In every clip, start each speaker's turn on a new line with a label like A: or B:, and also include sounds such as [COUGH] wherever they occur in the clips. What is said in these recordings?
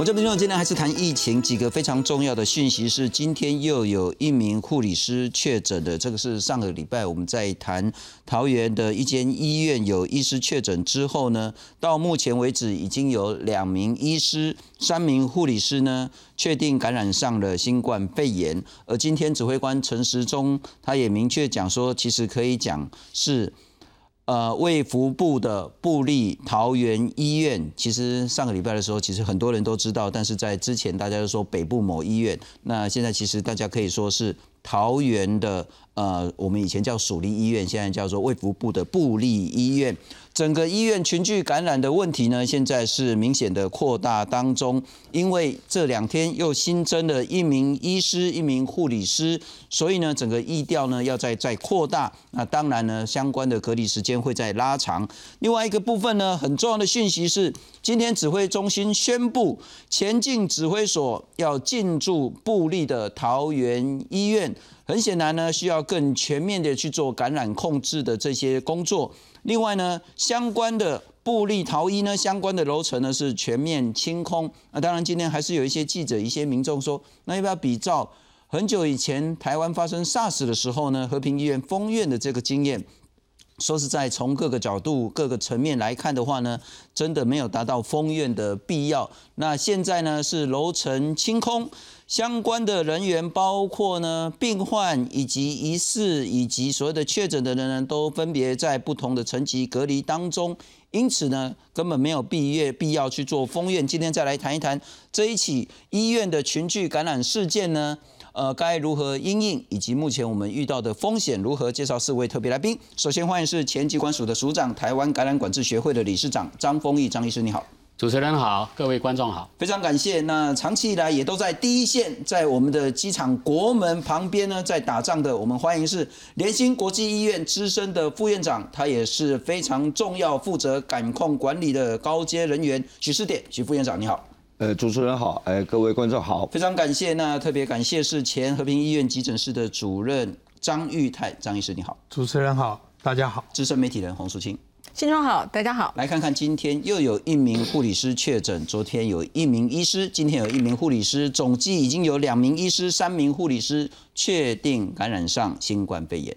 A: 我这边今天还是谈疫情，几个非常重要的讯息是，今天又有一名护理师确诊的，这个是上个礼拜我们在谈桃园的一间医院有医师确诊之后呢，到目前为止已经有两名医师、三名护理师呢确定感染上了新冠肺炎，而今天指挥官陈时中他也明确讲说，其实可以讲是。呃，卫福部的布利桃园医院，其实上个礼拜的时候，其实很多人都知道，但是在之前大家都说北部某医院，那现在其实大家可以说是桃园的，呃，我们以前叫蜀立医院，现在叫做卫福部的布利医院。整个医院群聚感染的问题呢，现在是明显的扩大当中，因为这两天又新增了一名医师、一名护理师，所以呢，整个疫调呢要再再扩大。那当然呢，相关的隔离时间会再拉长。另外一个部分呢，很重要的讯息是，今天指挥中心宣布，前进指挥所要进驻布利的桃园医院。很显然呢，需要更全面的去做感染控制的这些工作。另外呢，相关的布利桃医呢，相关的楼层呢是全面清空。那当然，今天还是有一些记者、一些民众说，那要不要比照很久以前台湾发生 SARS 的时候呢，和平医院封院的这个经验？说实在，从各个角度、各个层面来看的话呢，真的没有达到封院的必要。那现在呢，是楼层清空。相关的人员，包括呢病患以及疑似以及所有的确诊的人呢，都分别在不同的层级隔离当中，因此呢，根本没有必要必要去做封院。今天再来谈一谈这一起医院的群聚感染事件呢，呃，该如何应应，以及目前我们遇到的风险如何？介绍四位特别来宾。首先欢迎是前机关署的署长，台湾感染管制学会的理事长张丰毅张医师，你好。
B: 主持人好，各位观众好，
A: 非常感谢。那长期以来也都在第一线，在我们的机场国门旁边呢，在打仗的，我们欢迎是联兴国际医院资深的副院长，他也是非常重要负责感控管理的高阶人员许世典许副院长，你好。
C: 呃，主持人好，哎，各位观众好，
A: 非常感谢。那特别感谢是前和平医院急诊室的主任张玉泰张医师，你好。
D: 主持人好，大家好。
A: 资深媒体人洪淑清。
E: 新中好，大家好。
A: 来看看今天又有一名护理师确诊，昨天有一名医师，今天有一名护理师，总计已经有两名医师、三名护理师确定感染上新冠肺炎。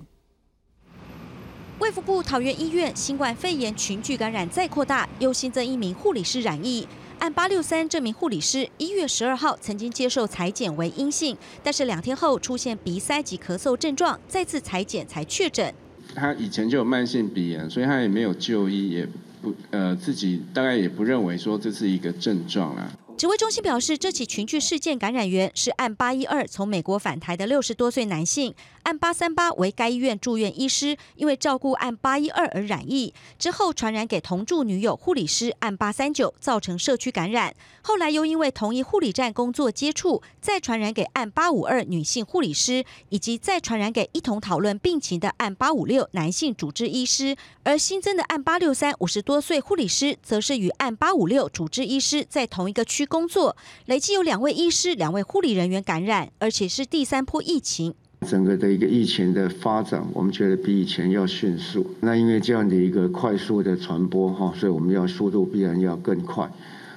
F: 卫福部桃园医院新冠肺炎群聚感染再扩大，又新增一名护理师染疫。按八六三，这名护理师一月十二号曾经接受裁剪为阴性，但是两天后出现鼻塞及咳嗽症状，再次裁剪才确诊。
G: 他以前就有慢性鼻炎，所以他也没有就医，也不呃自己大概也不认为说这是一个症状啦。
F: 指挥中心表示，这起群聚事件感染源是按八一二从美国返台的六十多岁男性，按八三八为该医院住院医师，因为照顾按八一二而染疫，之后传染给同住女友护理师按八三九，造成社区感染。后来又因为同一护理站工作接触，再传染给按八五二女性护理师，以及再传染给一同讨论病情的按八五六男性主治医师。而新增的按八六三五十多岁护理师，则是与按八五六主治医师在同一个区。工作累计有两位医师、两位护理人员感染，而且是第三波疫情。
G: 整个的一个疫情的发展，我们觉得比以前要迅速。那因为这样的一个快速的传播哈，所以我们要速度必然要更快。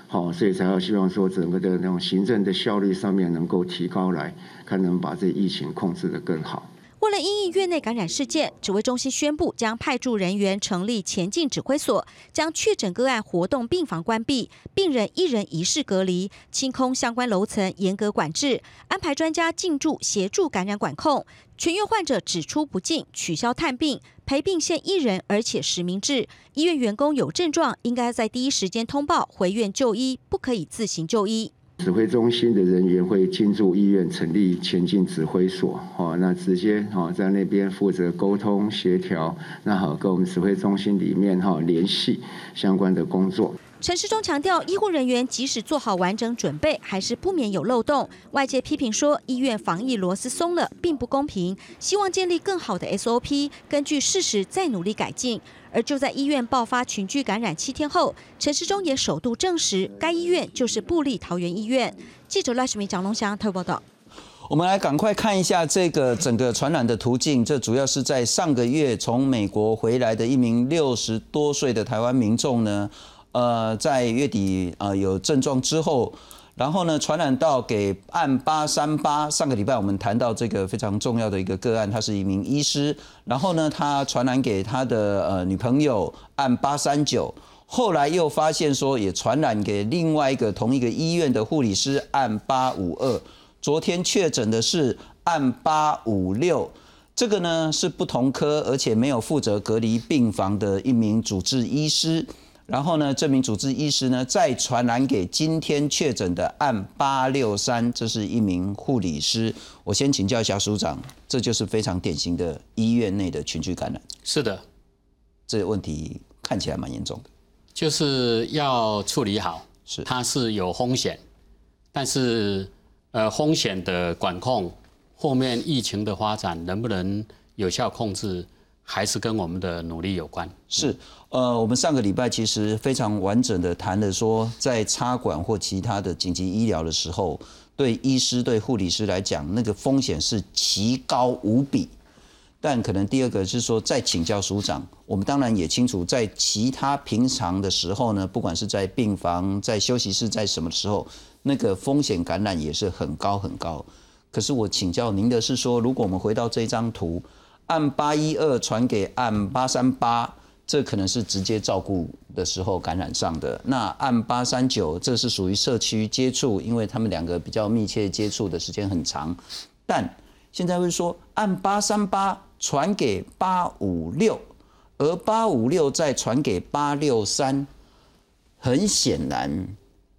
G: 好，所以才要希望说整个的那种行政的效率上面能够提高来，看能把这疫情控制的更好。
F: 为了因应院内感染事件，指挥中心宣布将派驻人员成立前进指挥所，将确诊个案活动病房关闭，病人一人一室隔离，清空相关楼层，严格管制，安排专家进驻协助感染管控。全院患者只出不进，取消探病，陪病限一人，而且实名制。医院员工有症状，应该在第一时间通报回院就医，不可以自行就医。
G: 指挥中心的人员会进驻医院，成立前进指挥所，哦，那直接哦在那边负责沟通协调，那好跟我们指挥中心里面哈联系相关的工作。
F: 陈世忠强调，医护人员即使做好完整准备，还是不免有漏洞。外界批评说，医院防疫螺丝松了，并不公平。希望建立更好的 SOP，根据事实再努力改进。而就在医院爆发群聚感染七天后，陈时中也首度证实，该医院就是布利桃园医院。记者赖世明、蒋龙祥特报道。
A: 我们来赶快看一下这个整个传染的途径。这主要是在上个月从美国回来的一名六十多岁的台湾民众呢，呃，在月底呃有症状之后。然后呢传染到给案八三八。上个礼拜我们谈到这个非常重要的一个个案，他是一名医师，然后呢他传染给他的呃女朋友案八三九，后来又发现说也传染给另外一个同一个医院的护理师案八五二，昨天确诊的是案八五六。这个呢是不同科，而且没有负责隔离病房的一名主治医师。然后呢，这名主治医师呢再传染给今天确诊的案八六三，这是一名护理师。我先请教一下署长，这就是非常典型的医院内的群聚感染。
B: 是的，
A: 这个问题看起来蛮严重的，
B: 就是要处理好。
A: 是，
B: 它是有风险，但是呃，风险的管控。后面疫情的发展能不能有效控制，还是跟我们的努力有关。
A: 是，呃，我们上个礼拜其实非常完整的谈了说，在插管或其他的紧急医疗的时候，对医师、对护理师来讲，那个风险是奇高无比。但可能第二个是说，再请教署长，我们当然也清楚，在其他平常的时候呢，不管是在病房、在休息室、在什么时候，那个风险感染也是很高很高。可是我请教您的是说，如果我们回到这张图，按八一二传给按八三八，这可能是直接照顾的时候感染上的。那按八三九，这是属于社区接触，因为他们两个比较密切接触的时间很长。但现在会说，按八三八传给八五六，而八五六再传给八六三，很显然，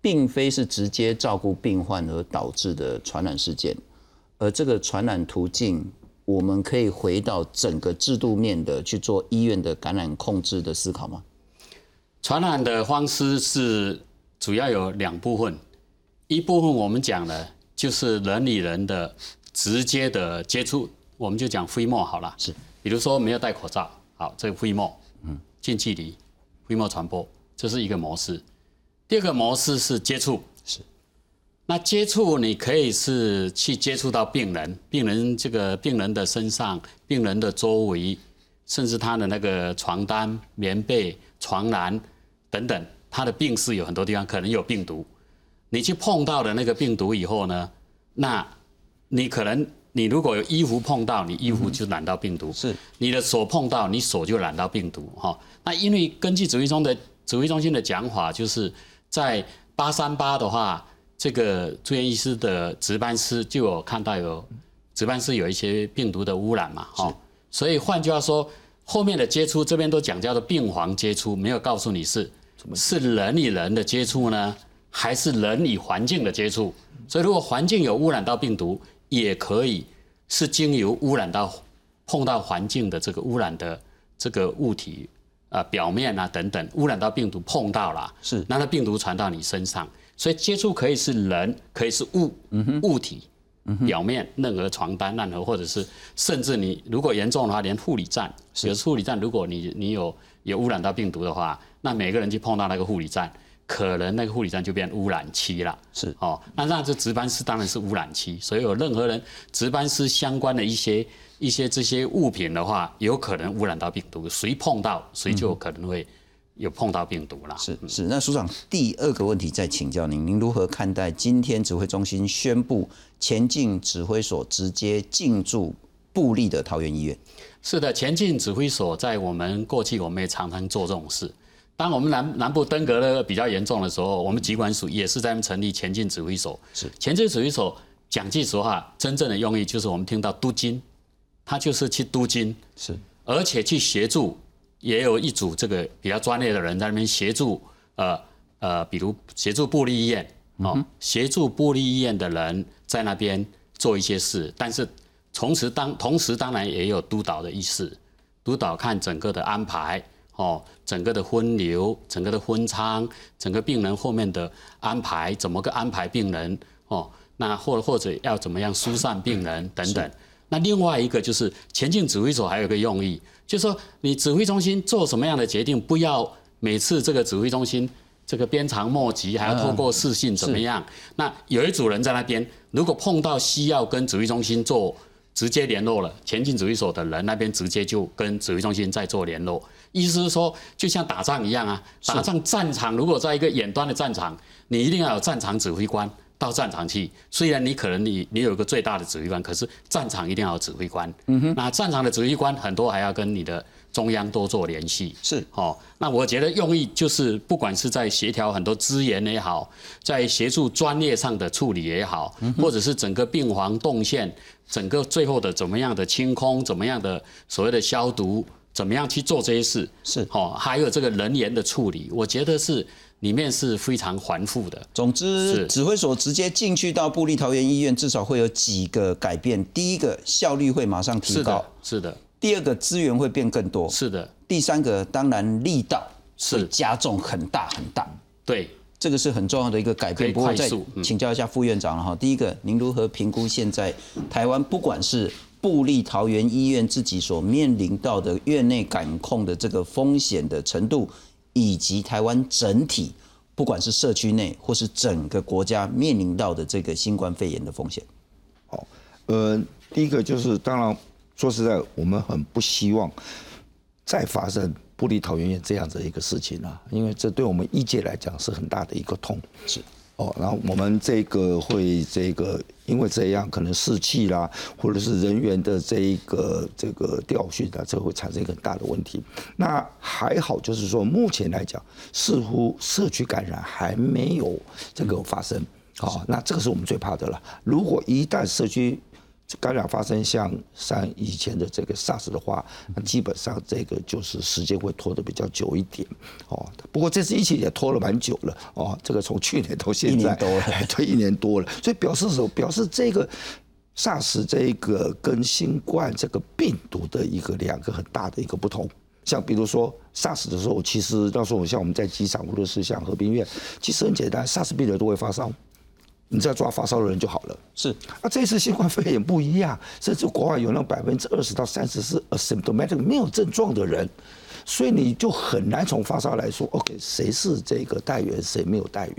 A: 并非是直接照顾病患而导致的传染事件。而这个传染途径，我们可以回到整个制度面的去做医院的感染控制的思考吗？
B: 传染的方式是主要有两部分，一部分我们讲了就是人与人的直接的接触，我们就讲飞沫好了。
A: 是，
B: 比如说没有戴口罩，好，这个飞沫，嗯，近距离飞沫传播，这是一个模式。第二个模式是接触。那接触你可以是去接触到病人，病人这个病人的身上、病人的周围，甚至他的那个床单、棉被、床栏等等，他的病室有很多地方可能有病毒。你去碰到的那个病毒以后呢，那你可能你如果有衣服碰到，你衣服就染到病毒；
A: 是
B: 你的手碰到，你手就染到病毒。哈，那因为根据指挥中的指挥中心的讲法，就是在八三八的话。这个住院医师的值班室就有看到有值班室有一些病毒的污染嘛，哈，所以换句话说，后面的接触这边都讲叫做病房接触，没有告诉你是是人与人的接触呢，还是人与环境的接触？所以如果环境有污染到病毒，也可以是经由污染到碰到环境的这个污染的这个物体啊表面啊等等污染到病毒碰到了，
A: 是
B: 那病毒传到你身上。所以接触可以是人，可以是物，物体，表面任何床单、任何或者是甚至你如果严重的话，连护理站，有护理站，如果你你有有污染到病毒的话，那每个人去碰到那个护理站，可能那个护理站就变污染区了。
A: 是
B: 哦，那那这值班室当然是污染区，所以有任何人值班室相关的一些一些这些物品的话，有可能污染到病毒，谁碰到谁就可能会。有碰到病毒了，
A: 是是。那署长第二个问题再请教您，您如何看待今天指挥中心宣布前进指挥所直接进驻布利的桃园医院？
B: 是的，前进指挥所在我们过去我们也常常做这种事。当我们南南部登革热比较严重的时候，我们疾管署也是在成立前进指挥所。
A: 是
B: 前进指挥所讲句实话，真正的用意就是我们听到督金，他就是去督金，
A: 是
B: 而且去协助。也有一组这个比较专业的人在那边协助，呃呃，比如协助布利医院，哦，协助布利医院的人在那边做一些事，但是同时当同时当然也有督导的意思，督导看整个的安排，哦，整个的分流，整个的分仓，整个病人后面的安排，怎么个安排病人，哦，那或或者要怎么样疏散病人等等。那另外一个就是前进指挥所还有个用意。就是说你指挥中心做什么样的决定，不要每次这个指挥中心这个鞭长莫及，还要透过视讯怎么样？那有一组人在那边，如果碰到需要跟指挥中心做直接联络了，前进指挥所的人那边直接就跟指挥中心在做联络。意思是说，就像打仗一样啊，打仗战场如果在一个远端的战场，你一定要有战场指挥官到战场去。虽然你可能你你有一个最大的指挥官，可是战场一定要有指挥官。嗯哼，那战场的指挥官很多还要跟你的中央多做联系。
A: 是
B: 哦，那我觉得用意就是，不管是在协调很多资源也好，在协助专业上的处理也好，或者是整个病房动线，整个最后的怎么样的清空，怎么样的所谓的消毒，怎么样去做这些事，
A: 是
B: 哦，还有这个人员的处理，我觉得是里面是非常繁复的。
A: 总之，指挥所直接进去到布利桃园医院，至少会有几个改变。第一个，效率会马上提高
B: 是的；，是的，
A: 第二个，资源会变更多；
B: 是的，
A: 第三个，当然力道
B: 是
A: 加重很大很大。
B: 对。
A: 这个是很重要的一个改变。请教一下副院长了哈。第一个，您如何评估现在台湾不管是布利桃园医院自己所面临到的院内感控的这个风险的程度，以及台湾整体不管是社区内或是整个国家面临到的这个新冠肺炎的风险？
C: 呃，第一个就是，当然说实在，我们很不希望再发生布利桃园院这样子的一个事情啊，因为这对我们医界来讲是很大的一个痛。
A: 是。
C: 哦，然后我们这个会这个因为这样可能士气啦，或者是人员的这一个这个调训啊，这会产生一个很大的问题。那还好，就是说目前来讲，似乎社区感染还没有这个发生。好、那这个是我们最怕的了。如果一旦社区感染发生像像以前的这个 SARS 的话，那基本上这个就是时间会拖得比较久一点哦。不过这次疫情也拖了蛮久了哦，这个从去年到现在
A: 一年多了 [LAUGHS]
C: 一年多了，所以表示什么？表示这个 SARS 这一个跟新冠这个病毒的一个两个很大的一个不同。像比如说 SARS 的时候，其实那时候像我们在机场无论是像和平医院，其实很简单，SARS 病人都会发烧，你只要抓发烧的人就好了。
A: 是
C: 啊，这次新冠肺炎不一样，甚至国外有那百分之二十到三十是 asymptomatic 没有症状的人，所以你就很难从发烧来说，OK，谁是这个带源，谁没有带源，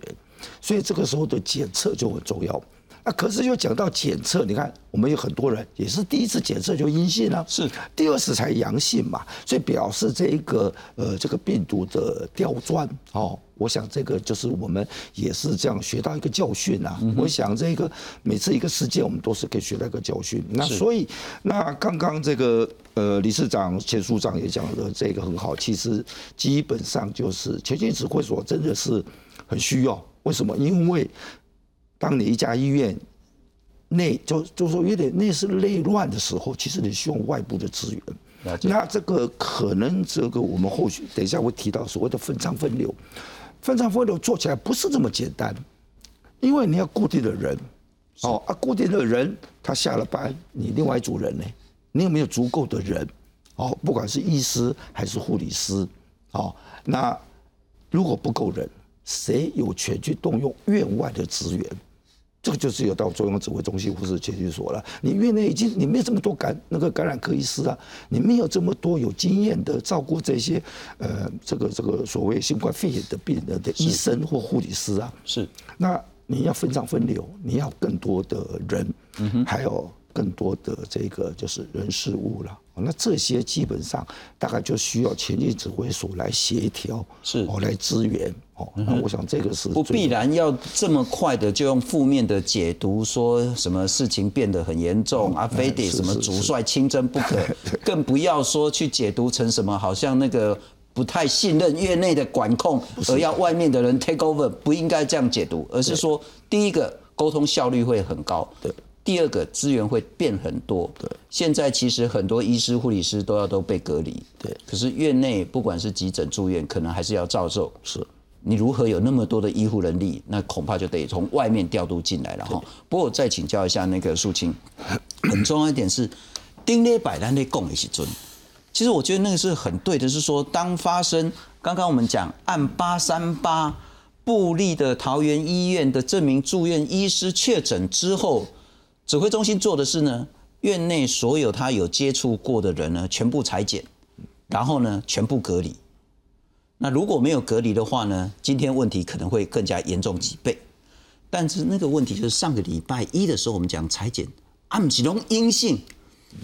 C: 所以这个时候的检测就很重要。那可是又讲到检测，你看我们有很多人也是第一次检测就阴性啊，
A: 是
C: 第二次才阳性嘛，所以表示这一个呃这个病毒的刁钻哦，我想这个就是我们也是这样学到一个教训啊。我想这个每次一个事件，我们都是可以学到一个教训。那所以那刚刚这个呃理事长钱署长也讲的这个很好，其实基本上就是前线指挥所真的是很需要。为什么？因为当你一家医院内就就说有点内是内乱的时候，其实你需要外部的资源。那这个可能这个我们后续等一下会提到所谓的分仓分流，分仓分流做起来不是这么简单，因为你要固定的人，哦啊，固定的人他下了班，你另外一组人呢，你有没有足够的人？哦，不管是医师还是护理师，哦，那如果不够人，谁有权去动用院外的资源？这个就是有到中央指挥中心或是检疫所了。你院内已经你没有这么多感那个感染科医师啊，你没有这么多有经验的照顾这些呃这个这个所谓新冠肺炎的病人的医生或护理师啊。
A: 是
C: 那你要分账分流，你要更多的人，还有更多的这个就是人事物了。那这些基本上大概就需要前进指挥所来协调，
A: 是。
C: 哦来支援。哦。那我想这个是
A: 不必然要这么快的就用负面的解读，说什么事情变得很严重啊，非得什么主帅亲征不可，[LAUGHS] 更不要说去解读成什么好像那个不太信任院内的管控，而要外面的人 take over，不应该这样解读，而是说第一个沟通效率会很高，
C: 对。
A: 第二个资源会变很多，
C: 对。
A: 现在其实很多医师、护理师都要都被隔离，
C: 对
A: 可是院内不管是急诊、住院，可能还是要照做，
C: 是
A: 你如何有那么多的医护人力？那恐怕就得从外面调度进来了哈。不过我再请教一下那个素清，[COUGHS] 很重要一点是，丁列百单列供的是尊。其实我觉得那个是很对的，是说当发生刚刚我们讲按八三八布利的桃园医院的这名住院医师确诊之后，指挥中心做的是呢，院内所有他有接触过的人呢，全部裁剪，然后呢全部隔离。那如果没有隔离的话呢，今天问题可能会更加严重几倍。但是那个问题就是上个礼拜一的时候，我们讲裁剪，按几龙阴性，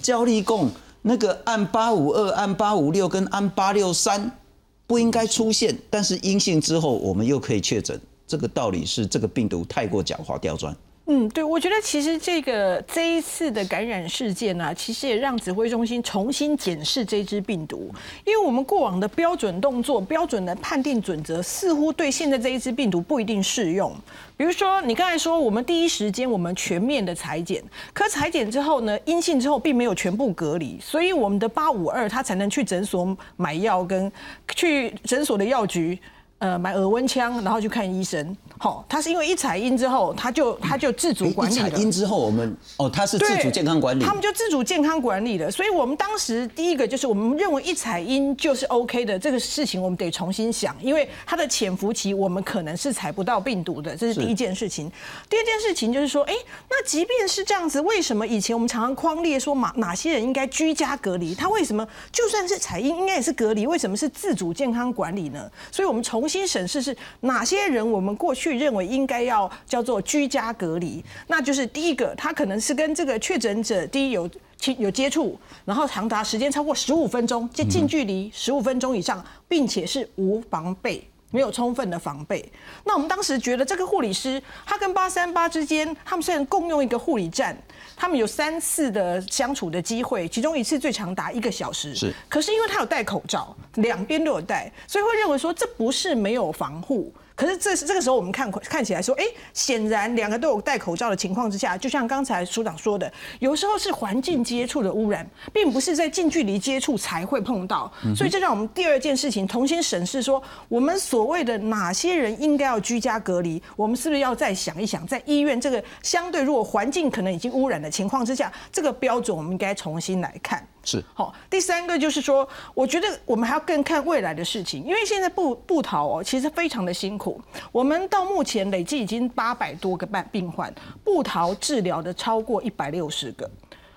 A: 焦力共那个按八五二、按八五六跟按八六三不应该出现，但是阴性之后我们又可以确诊，这个道理是这个病毒太过狡猾刁钻。
E: 嗯，对，我觉得其实这个这一次的感染事件呢，其实也让指挥中心重新检视这支病毒，因为我们过往的标准动作、标准的判定准则，似乎对现在这一支病毒不一定适用。比如说，你刚才说我们第一时间我们全面的裁剪，可裁剪之后呢，阴性之后并没有全部隔离，所以我们的八五二他才能去诊所买药，跟去诊所的药局。呃，买耳温枪，然后去看医生。好，他是因为一采阴之后，他就他就自主管理了。
A: 一采阴之后，我们哦，他是自主健康管理。
E: 他们就自主健康管理的。所以我们当时第一个就是我们认为一采阴就是 OK 的这个事情，我们得重新想，因为它的潜伏期我们可能是采不到病毒的，这是第一件事情。第二件事情就是说，哎，那即便是这样子，为什么以前我们常常框列说哪哪些人应该居家隔离？他为什么就算是采阴应该也是隔离？为什么是自主健康管理呢？所以我们重新。新审视是哪些人？我们过去认为应该要叫做居家隔离，那就是第一个，他可能是跟这个确诊者第一有亲有接触，然后长达时间超过十五分钟，近近距离十五分钟以上，并且是无防备。没有充分的防备，那我们当时觉得这个护理师，他跟八三八之间，他们虽然共用一个护理站，他们有三次的相处的机会，其中一次最长达一个小时，
A: 是，
E: 可是因为他有戴口罩，两边都有戴，所以会认为说这不是没有防护。可是这是这个时候，我们看看起来说，哎，显然两个都有戴口罩的情况之下，就像刚才署长说的，有时候是环境接触的污染，并不是在近距离接触才会碰到。所以这让我们第二件事情重新审视说，我们所谓的哪些人应该要居家隔离，我们是不是要再想一想，在医院这个相对如果环境可能已经污染的情况之下，这个标准我们应该重新来看。
A: 是
E: 好，第三个就是说，我觉得我们还要更看未来的事情，因为现在布布逃哦，其实非常的辛苦。我们到目前累计已经八百多个半病患，布逃治疗的超过一百六十个。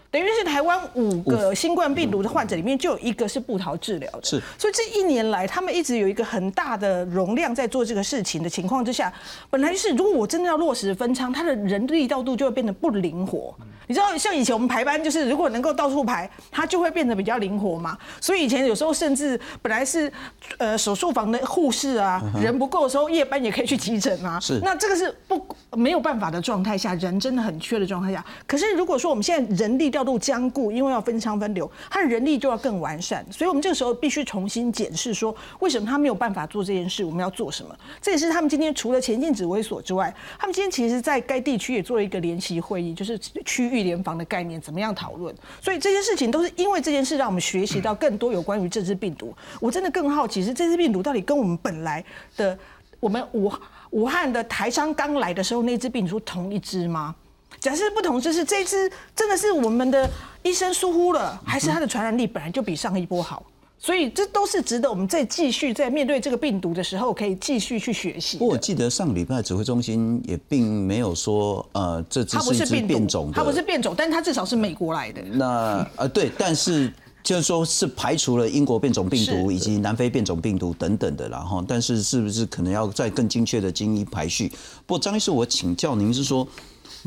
E: 等于是台湾五个新冠病毒的患者里面就有一个是布桃治疗的，
A: 是，
E: 所以这一年来他们一直有一个很大的容量在做这个事情的情况之下，本来就是如果我真的要落实分仓，他的人力调度就会变得不灵活。你知道像以前我们排班就是如果能够到处排，它就会变得比较灵活嘛。所以以前有时候甚至本来是呃手术房的护士啊，人不够的时候夜班也可以去急诊啊。
A: 是，
E: 那这个是不没有办法的状态下，人真的很缺的状态下。可是如果说我们现在人力调度僵固，因为要分仓分流，它的人力就要更完善，所以我们这个时候必须重新检视说，为什么他没有办法做这件事？我们要做什么？这也是他们今天除了前进指挥所之外，他们今天其实在该地区也做了一个联席会议，就是区域联防的概念怎么样讨论？所以这些事情都是因为这件事让我们学习到更多有关于这支病毒。我真的更好奇，是这支病毒到底跟我们本来的我们武武汉的台商刚来的时候那支病毒同一支吗？假设不同，就是这支真的是我们的医生疏忽了，还是它的传染力本来就比上一波好？所以这都是值得我们再继续在面对这个病毒的时候，可以继续去学习。
A: 不过我记得上个礼拜指挥中心也并没有说，呃，这只是变种的，
E: 它不是变种，但它至少是美国来的。
A: 那呃对，但是就是说是排除了英国变种病毒以及南非变种病毒等等的，然后但是是不是可能要再更精确的基因排序？不过张医师，我请教您是说。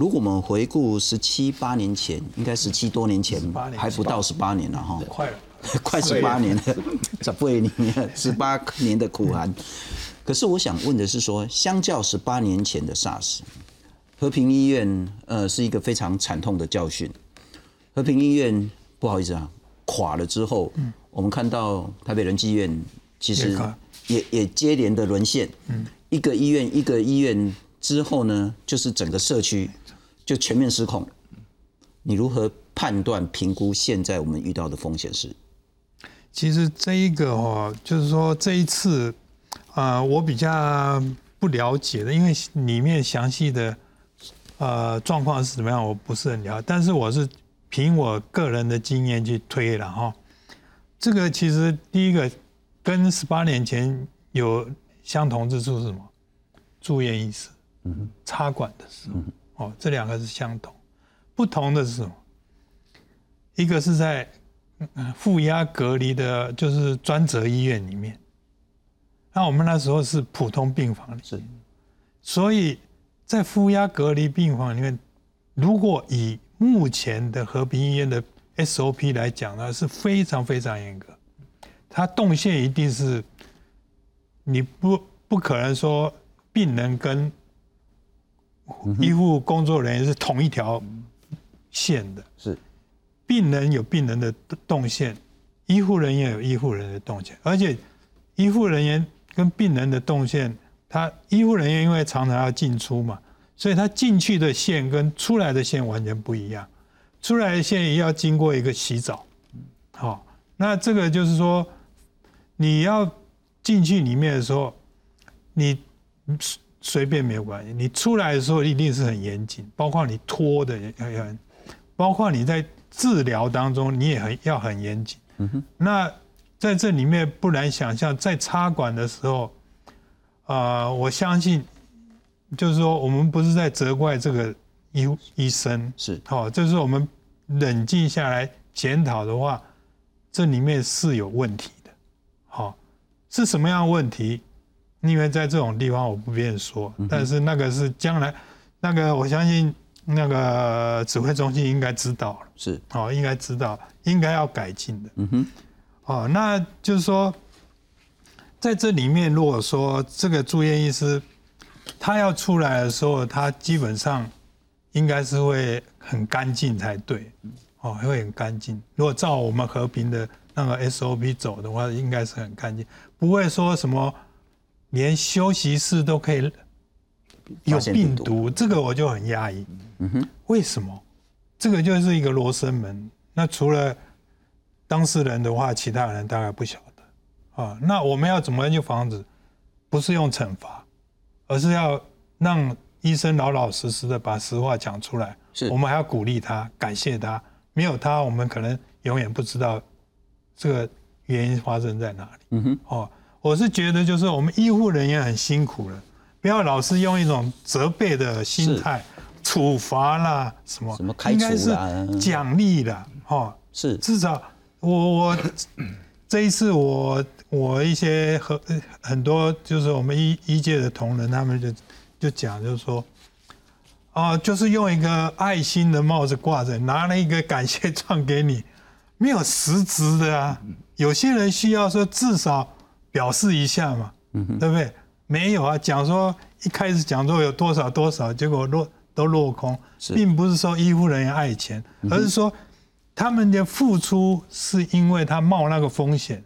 A: 如果我们回顾十七八年前，应该十七多年前，还不到十八年了哈，
D: 快了，[LAUGHS]
A: 快十八年了，[LAUGHS] 十八年，[LAUGHS] 十八年的苦寒。可是我想问的是说，相较十八年前的 SARS，和平医院呃是一个非常惨痛的教训。和平医院不好意思啊，垮了之后，我们看到台北仁济医院其实也也接连的沦陷，一个医院一个医院之后呢，就是整个社区。就全面失控，你如何判断评估现在我们遇到的风险是？
D: 其实这一个哦，就是说这一次，啊，我比较不了解的，因为里面详细的呃状况是怎么样，我不是很了解。但是我是凭我个人的经验去推了哈。这个其实第一个跟十八年前有相同之处是什么？住院医师，嗯，插管的时候。哦，这两个是相同，不同的是什么？一个是在负压隔离的，就是专责医院里面。那我们那时候是普通病房里，是。所以在负压隔离病房里面，如果以目前的和平医院的 SOP 来讲呢，是非常非常严格。它动线一定是，你不不可能说病人跟医护工作人员是同一条线的，
A: 是。
D: 病人有病人的动线，医护人员有医护人员的动线，而且医护人员跟病人的动线，他医护人员因为常常要进出嘛，所以他进去的线跟出来的线完全不一样，出来的线也要经过一个洗澡，好，那这个就是说你要进去里面的时候，你随随便没有关系，你出来的时候一定是很严谨，包括你拖的也要很，包括你在治疗当中你也很要很严谨。嗯哼那在这里面不难想象，在插管的时候，啊、我相信就是说我们不是在责怪这个医医生，
A: 是
D: 好、就是我们冷静下来检讨的话，这里面是有问题的。好、是什么样的问题？因为在这种地方我不便说，但是那个是将来，那个我相信那个指挥中心应该知道了，
A: 是，
D: 哦，应该知道，应该要改进的。
A: 嗯哼，
D: 哦，那就是说，在这里面，如果说这个住院医师他要出来的时候，他基本上应该是会很干净才对，哦，会很干净。如果照我们和平的那个 SOP 走的话，应该是很干净，不会说什么连休息室都可以有
A: 病毒
D: 这个我就很压抑。
A: 嗯哼，
D: 为什么？这个就是一个罗生门。那除了当事人的话，其他人大概不晓得啊。那我们要怎么去防止？不是用惩罚，而是要让医生老老实实的把实话讲出来。
A: 是
D: 我们还要鼓励他，感谢他。没有他，我们可能永远不知道这个原因发生在哪里。
A: 嗯哼，
D: 哦，我是觉得就是我们医护人员很辛苦了，不要老是用一种责备的心态，处罚啦什么，
A: 什么开除
D: 应该是
A: 啦嗯
D: 奖励啦，哈，
A: 是
D: 至少我我这一次我我一些和很多就是我们医医界的同仁，他们就就讲就是说。啊，就是用一个爱心的帽子挂着，拿了一个感谢状给你，没有实质的啊。有些人需要说至少表示一下嘛，对不对？没有啊，讲说一开始讲说有多少多少，结果落都落空，并不是说医护人员爱钱，而是说他们的付出是因为他冒那个风险，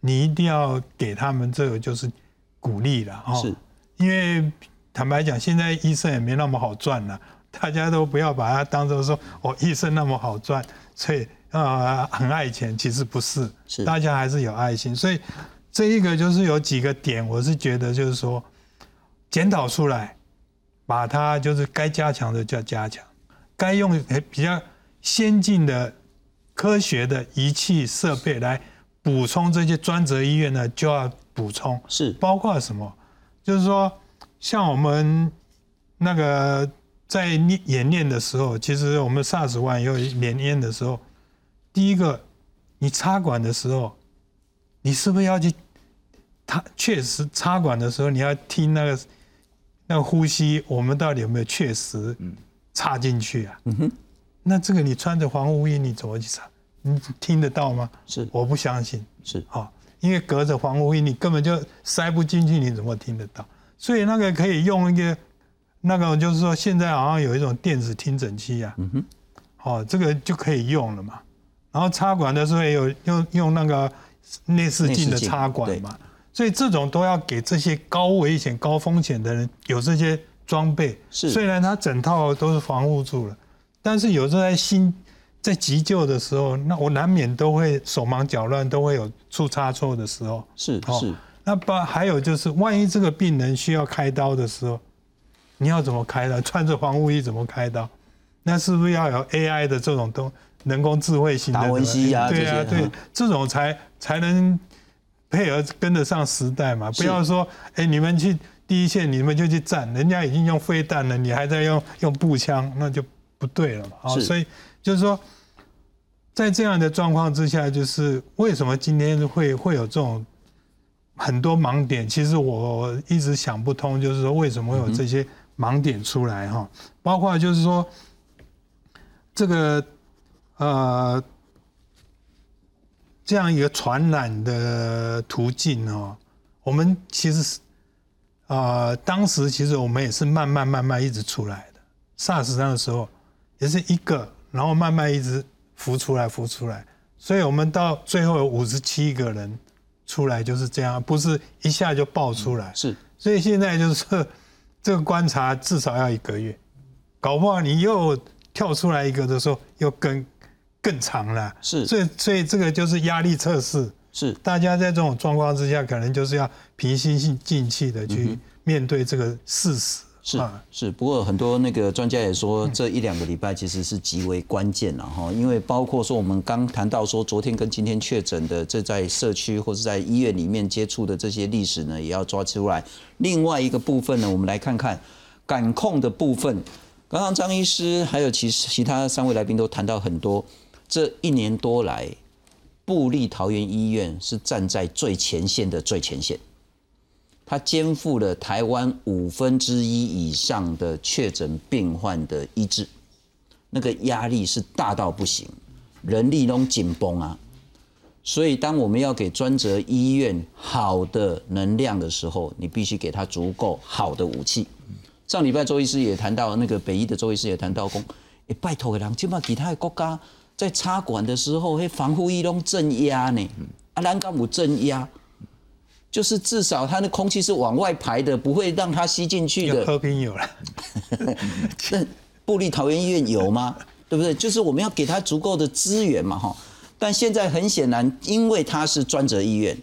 D: 你一定要给他们这个就是鼓励了哈。
A: 是，
D: 因为坦白讲，现在医生也没那么好赚了，大家都不要把它当做说哦，医生那么好赚，所以啊、呃很爱钱，其实不是，
A: 是。
D: 大家还是有爱心，所以这一个就是有几个点，我是觉得就是说检讨出来，把它就是该加强的就要加强，该用呃比较先进的科学的仪器设备来补充这些专责医院呢，就要补充，
A: 是。
D: 包括什么？就是说，像我们那个在练演练的时候，其实我们 SARS 1有演练的时候，第一个，你插管的时候，你是不是要去？他确实插管的时候，你要听那个那个呼吸，我们到底有没有确实插进去啊？那这个你穿着防护衣，你怎么去插？你听得到吗？
A: 是
D: 我不相信。
A: 是
D: 啊、因为隔着防护衣，你根本就塞不进去，你怎么听得到？所以那个可以用一个，那个就是说，现在好像有一种电子听诊器啊，嗯哼，哦，这个就可以用了嘛。然后插管的时候也有用用那个内视镜的插管嘛，所以这种都要给这些高危险、高风险的人有这些装备。
A: 是
D: 虽然它整套都是防护住了，但是有时候在新在急救的时候，那我难免都会手忙脚乱，都会有出差错的时候。
A: 是
D: 哦
A: 是，
D: 那把还有就是，万一这个病人需要开刀的时候，你要怎么开刀？穿着防护衣怎么开刀？那是不是要有 AI 的这种东人工智慧型的
A: 达文西啊
D: 对啊，对
A: 这
D: 种才才能配合跟得上时代嘛。不要说，哎，你们去第一线，你们就去战，人家已经用飞弹了，你还在用用步枪，那就不对了嘛。哦，所以就是说，在这样的状况之下，就是为什么今天会会有这种很多盲点？其实我一直想不通，就是说为什么会有这些盲点出来哈？包括就是说这个呃这样一个传染的途径哦，我们其实是呃，当时其实我们也是慢慢慢慢一直出来的。SARS 那个时候也是一个，然后慢慢一直浮出来，浮出来。所以我们到最后有五十七个人出来就是这样，不是一下就爆出来。
A: 是，
D: 所以现在就是这个观察至少要一个月，搞不好你又跳出来一个的时候又更更长了。
A: 是，
D: 所以所以这个就是压力测试。
A: 是，
D: 大家在这种状况之下，可能就是要平心静气的去面对这个事实。
A: 是是，不过很多那个专家也说，这一两个礼拜其实是极为关键了哈，因为包括说我们刚谈到说，昨天跟今天确诊的这在社区或是在医院里面接触的这些历史呢，也要抓出来。另外一个部分呢，我们来看看感控的部分。刚刚张医师还有其其他三位来宾都谈到很多，这一年多来，布利桃园医院是站在最前线的最前线。它肩负了台湾五分之一以上的确诊病患的医治，那个压力是大到不行，人力都紧绷啊。所以，当我们要给专责医院好的能量的时候，你必须给他足够好的武器。上礼拜周医师也谈到，那个北医的周医师也谈到，讲，哎，拜托的人，起码其他的国家在插管的时候，那防护衣拢镇压呢，啊，咱敢有镇压？就是至少它的空气是往外排的，不会让它吸进去的。
D: 和平有了，
A: 那布利桃园医院有吗？对不对？就是我们要给他足够的资源嘛，哈。但现在很显然，因为它是专责医院，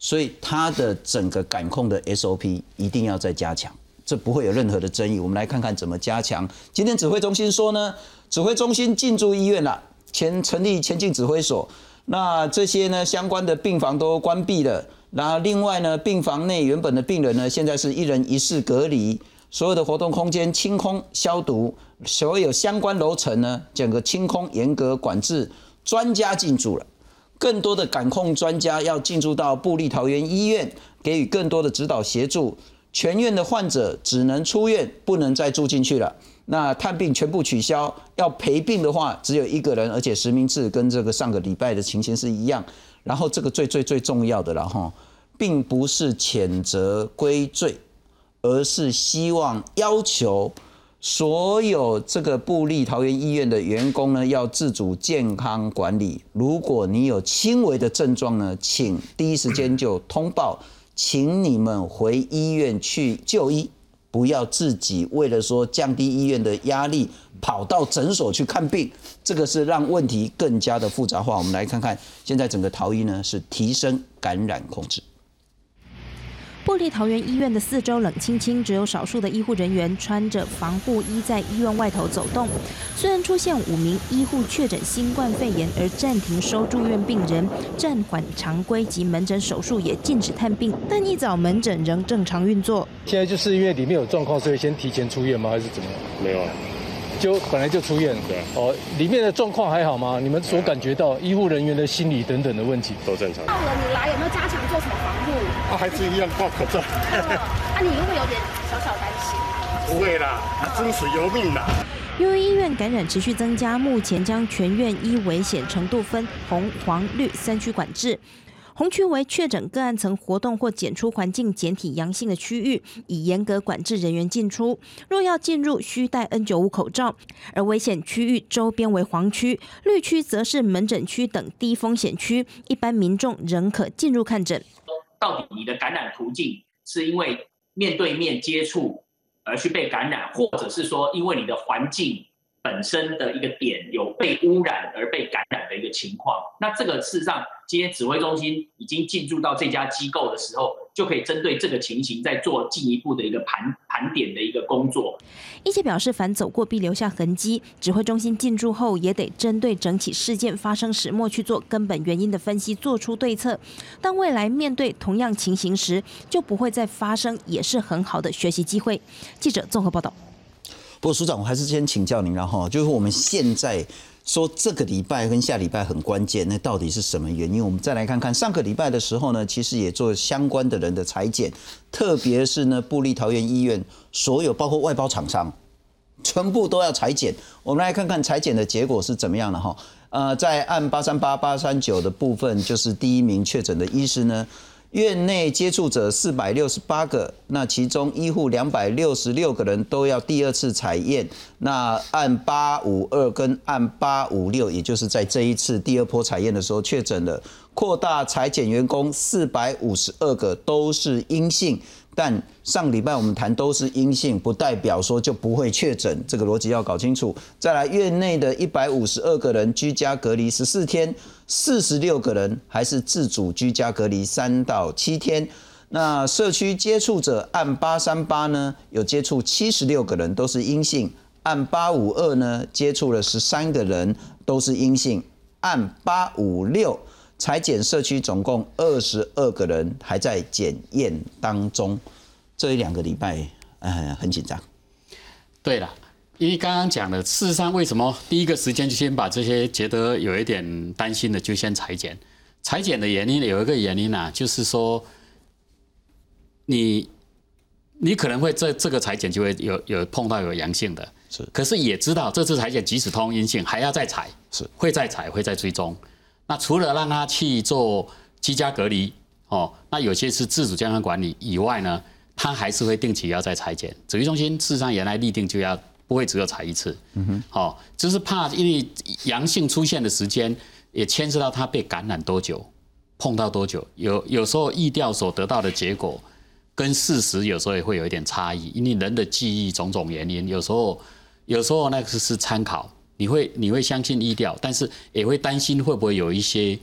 A: 所以它的整个感控的 SOP 一定要再加强，这不会有任何的争议。我们来看看怎么加强。今天指挥中心说呢，指挥中心进驻医院了，前成立前进指挥所，那这些呢相关的病房都关闭了。那另外呢，病房内原本的病人呢，现在是一人一室隔离，所有的活动空间清空消毒，所有相关楼层呢，整个清空严格管制，专家进驻了，更多的感控专家要进驻到布利桃园医院，给予更多的指导协助，全院的患者只能出院，不能再住进去了。那探病全部取消，要陪病的话只有一个人，而且实名制跟这个上个礼拜的情形是一样。然后这个最最最重要的了哈，并不是谴责归罪，而是希望要求所有这个布利桃园医院的员工呢，要自主健康管理。如果你有轻微的症状呢，请第一时间就通报，请你们回医院去就医。不要自己为了说降低医院的压力，跑到诊所去看病，这个是让问题更加的复杂化。我们来看看，现在整个桃医呢是提升感染控制。
H: 布利桃园医院的四周冷清清，只有少数的医护人员穿着防护衣在医院外头走动。虽然出现五名医护确诊新冠肺炎而暂停收住院病人，暂缓常规及门诊手术，也禁止探病，但一早门诊仍正常运作。
I: 现在就是因为里面有状况，所以先提前出院吗？还是怎么？
J: 没有啊，
I: 就本来就出院。
J: 对。
I: 哦，里面的状况还好吗？你们所感觉到医护人员的心理等等的问题
J: 都正常。
K: 到了你来有没有加强做什么防护？
J: 啊，还是一样挂口罩。
K: 啊，你会不会有点小小担心？
J: 不会啦，生死由命啦。
H: 由于医院感染持续增加，目前将全院依危险程度分红、黄、绿三区管制。红区为确诊个案曾活动或检出环境检体阳性的区域，以严格管制人员进出。若要进入，需戴 N95 口罩。而危险区域周边为黄区，绿区则是门诊区等低风险区，一般民众仍可进入看诊。
L: 到底你的感染途径是因为面对面接触而去被感染，或者是说因为你的环境？本身的一个点有被污染而被感染的一个情况，那这个事实上，今天指挥中心已经进驻到这家机构的时候，就可以针对这个情形再做进一步的一个盘盘点的一个工作。
H: 一些表示，凡走过必留下痕迹，指挥中心进驻后也得针对整起事件发生始末去做根本原因的分析，做出对策。当未来面对同样情形时，就不会再发生，也是很好的学习机会。记者综合报道。
A: 不过，署长，我还是先请教您，然后就是我们现在说这个礼拜跟下礼拜很关键，那到底是什么原因？我们再来看看上个礼拜的时候呢，其实也做相关的人的裁剪，特别是呢，布利桃园医院所有包括外包厂商，全部都要裁剪。我们来看看裁剪的结果是怎么样的哈？呃，在按八三八八三九的部分，就是第一名确诊的医师呢。院内接触者四百六十八个，那其中医护两百六十六个人都要第二次采验。那按八五二跟按八五六，也就是在这一次第二波采验的时候确诊了。扩大裁减员工四百五十二个都是阴性，但上礼拜我们谈都是阴性，不代表说就不会确诊，这个逻辑要搞清楚。再来，院内的一百五十二个人居家隔离十四天。四十六个人还是自主居家隔离三到七天。那社区接触者按八三八呢，有接触七十六个人都是阴性；按八五二呢，接触了十三个人都是阴性；按八五六裁剪社区总共二十二个人还在检验当中。这一两个礼拜，呃，很紧张。
B: 对了。因为刚刚讲了，事实上为什么第一个时间就先把这些觉得有一点担心的就先裁剪？裁剪的原因有一个原因啊，就是说你你可能会这这个裁剪就会有有碰到有阳性的，
A: 是，
B: 可是也知道这次裁剪即使通阴性还要再裁，
A: 是，
B: 会再裁会再追踪。那除了让他去做居家隔离哦，那有些是自主健康管理以外呢，他还是会定期要再裁剪。指挥中心事实上原来立定就要。不会只有采一次，嗯哼，好，就是怕因为阳性出现的时间也牵涉到他被感染多久，碰到多久，有有时候意调所得到的结果跟事实有时候也会有一点差异，因为人的记忆种种原因，有时候有时候那个是参考，你会你会相信医调，但是也会担心会不会有一些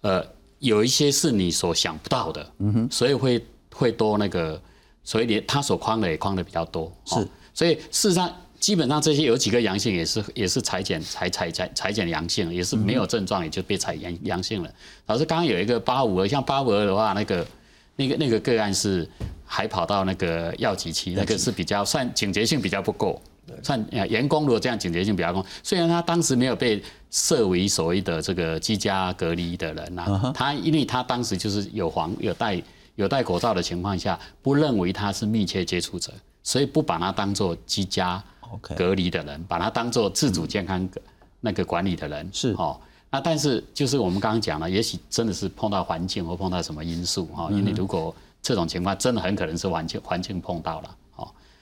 B: 呃有一些是你所想不到的，嗯哼，所以会会多那个，所以连他所框的也框的比较多，
A: 是，
B: 所以事实上。基本上这些有几个阳性也是也是裁剪裁裁裁裁剪阳性，也是没有症状也就被裁阳阳性了。老师刚刚有一个八五二，像八五二的话，那个那个那个个案是还跑到那个药剂期，那个是比较算警觉性比较不够，算员工如果这样警觉性比较高，虽然他当时没有被设为所谓的这个居家隔离的人呐，他因为他当时就是有黄有戴有戴口罩的情况下，不认为他是密切接触者，所以不把他当做居家。隔离的人，把他当做自主健康那个管理的人
A: 是
B: 哦。那但是就是我们刚刚讲了，也许真的是碰到环境或碰到什么因素哈。因为如果这种情况真的很可能是环境环境碰到了哦。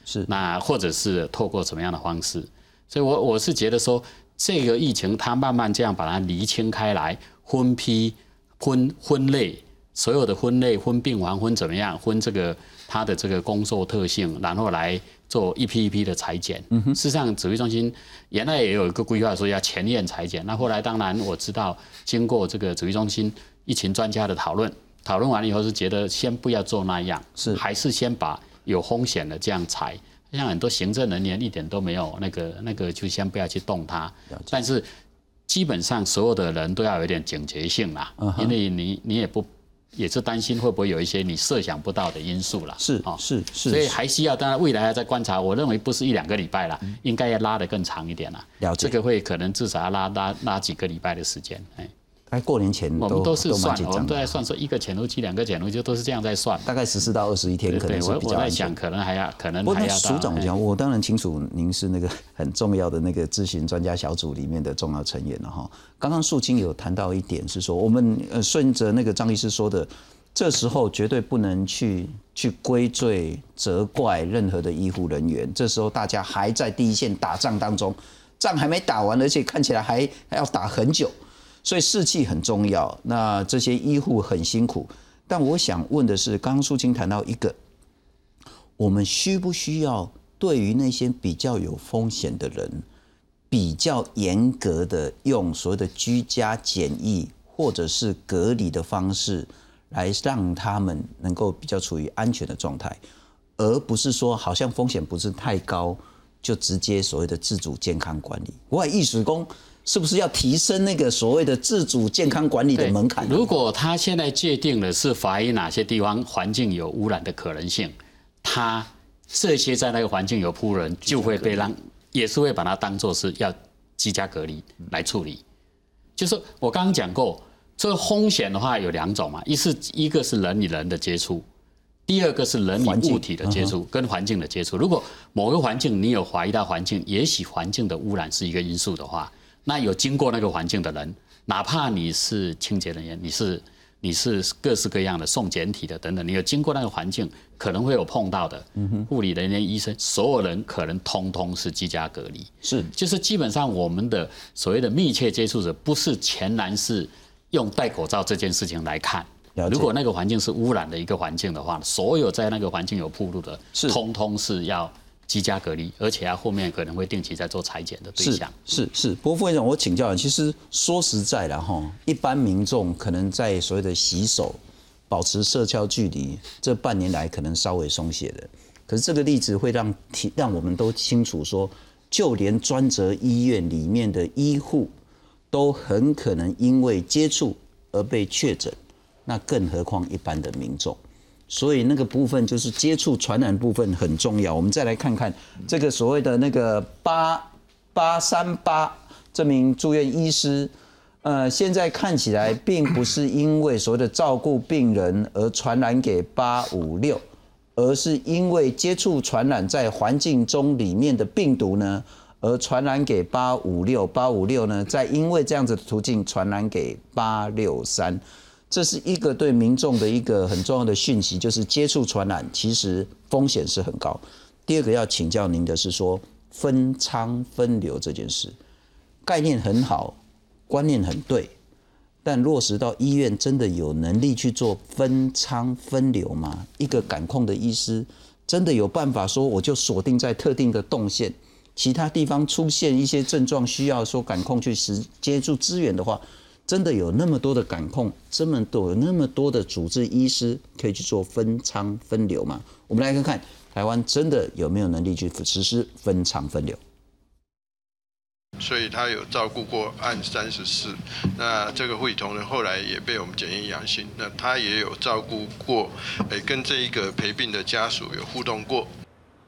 A: 是
B: 那或者是透过什么样的方式？所以我我是觉得说，这个疫情它慢慢这样把它厘清开来，分批分分类，所有的分类分病房分怎么样分这个它的这个工作特性，然后来。做一批一批的裁剪，事实上指挥中心原来也有一个规划说要全院裁剪，那后来当然我知道经过这个指挥中心疫情专家的讨论，讨论完了以后是觉得先不要做那样，
A: 是
B: 还是先把有风险的这样裁，像很多行政人员一点都没有那个那个就先不要去动它，但是基本上所有的人都要有点警觉性啦，因为你你也不。也是担心会不会有一些你设想不到的因素啦，
A: 是啊，是是，
B: 所以还需要当然未来要再观察。我认为不是一两个礼拜了，应该要拉得更长一点啦。
A: 了解，
B: 这个会可能至少要拉拉拉几个礼拜的时间，哎。
A: 在过年前，
B: 我们都是算，我们都在算说一个潜伏期、两个潜伏期都是这样在算，
A: 大概十四到二十一天，可能是比较
B: 安全。可能还要，可能还要。
A: 署长讲，我当然清楚，您是那个 [LAUGHS] 很重要的那个咨询专家小组里面的重要成员了哈。刚刚肃清有谈到一点是说，我们呃顺着那个张医师说的。这时候绝对不能去去归罪、责怪任何的医护人员。这时候大家还在第一线打仗当中，仗还没打完，而且看起来还还要打很久，所以士气很重要。那这些医护很辛苦，但我想问的是，刚刚苏青谈到一个，我们需不需要对于那些比较有风险的人，比较严格的用所谓的居家检疫或者是隔离的方式？来让他们能够比较处于安全的状态，而不是说好像风险不是太高，就直接所谓的自主健康管理。我意识工是不是要提升那个所谓的自主健康管理的门槛？
B: 如果他现在界定的是怀疑哪些地方环境有污染的可能性，他这些在那个环境有铺人，就会被让也是会把它当做是要居家隔离来处理。就是我刚刚讲过。这个风险的话有两种嘛，一是一个是人与人的接触，第二个是人与物体的接触，跟环境的接触。如果某个环境你有怀疑到环境，也许环境的污染是一个因素的话，那有经过那个环境的人，哪怕你是清洁人员，你是你是各式各样的送检体的等等，你有经过那个环境，可能会有碰到的。护理人员、医生，所有人可能通通是居家隔离。
A: 是，
B: 就是基本上我们的所谓的密切接触者，不是全然是用戴口罩这件事情来看。如果那个环境是污染的一个环境的话，所有在那个环境有铺路的，通通是要。居家隔离，而且啊，后面可能会定期在做裁剪的对象。
A: 是是是，不过副院长，我请教，其实说实在的哈，一般民众可能在所谓的洗手、保持社交距离，这半年来可能稍微松懈的。可是这个例子会让提让我们都清楚说，就连专责医院里面的医护都很可能因为接触而被确诊，那更何况一般的民众。所以那个部分就是接触传染部分很重要。我们再来看看这个所谓的那个八八三八这名住院医师，呃，现在看起来并不是因为所谓的照顾病人而传染给八五六，而是因为接触传染在环境中里面的病毒呢，而传染给八五六，八五六呢再因为这样子的途径传染给八六三。这是一个对民众的一个很重要的讯息，就是接触传染其实风险是很高。第二个要请教您的是说分仓分流这件事，概念很好，观念很对，但落实到医院真的有能力去做分仓分流吗？一个感控的医师真的有办法说我就锁定在特定的动线，其他地方出现一些症状需要说感控去实接触资源的话？真的有那么多的感控，这么多有那么多的主治医师可以去做分仓分流吗？我们来看看台湾真的有没有能力去实施分仓分流？
M: 所以他有照顾过案三十四，那这个会同仁后来也被我们检验阳性，那他也有照顾过，诶，跟这一个陪病的家属有互动过。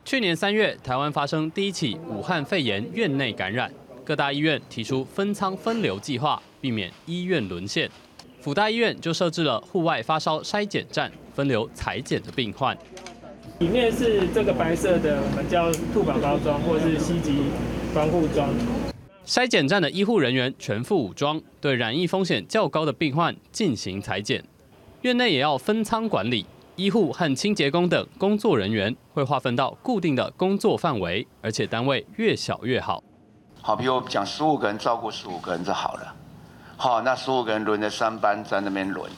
N: 去年三月，台湾发生第一起武汉肺炎院内感染。各大医院提出分仓分流计划，避免医院沦陷。辅大医院就设置了户外发烧筛检站，分流裁剪的病患。
O: 里面是这个白色的，我们叫兔宝包装或是西级防护装。
N: 筛检站的医护人员全副武装，对染疫风险较高的病患进行裁剪。院内也要分仓管理，医护和清洁工等工作人员会划分到固定的工作范围，而且单位越小越好。
P: 好，比如讲十五个人照顾十五个人就好了。好，那十五个人轮着三班在那边轮。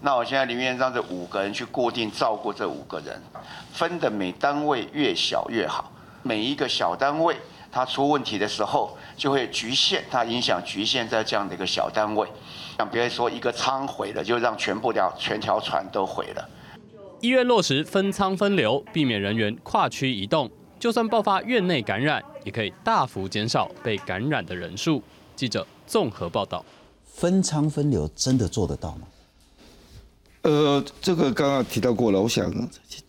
P: 那我现在里面让这五个人去固定照顾这五个人，分的每单位越小越好。每一个小单位它出问题的时候，就会局限，它影响局限在这样的一个小单位。像比如说一个仓毁了，就让全部条全条船都毁了。
N: 医院落实分仓分流，避免人员跨区移动。就算爆发院内感染，也可以大幅减少被感染的人数。记者综合报道：
A: 分仓分流真的做得到吗？
C: 呃，这个刚刚提到过了，我想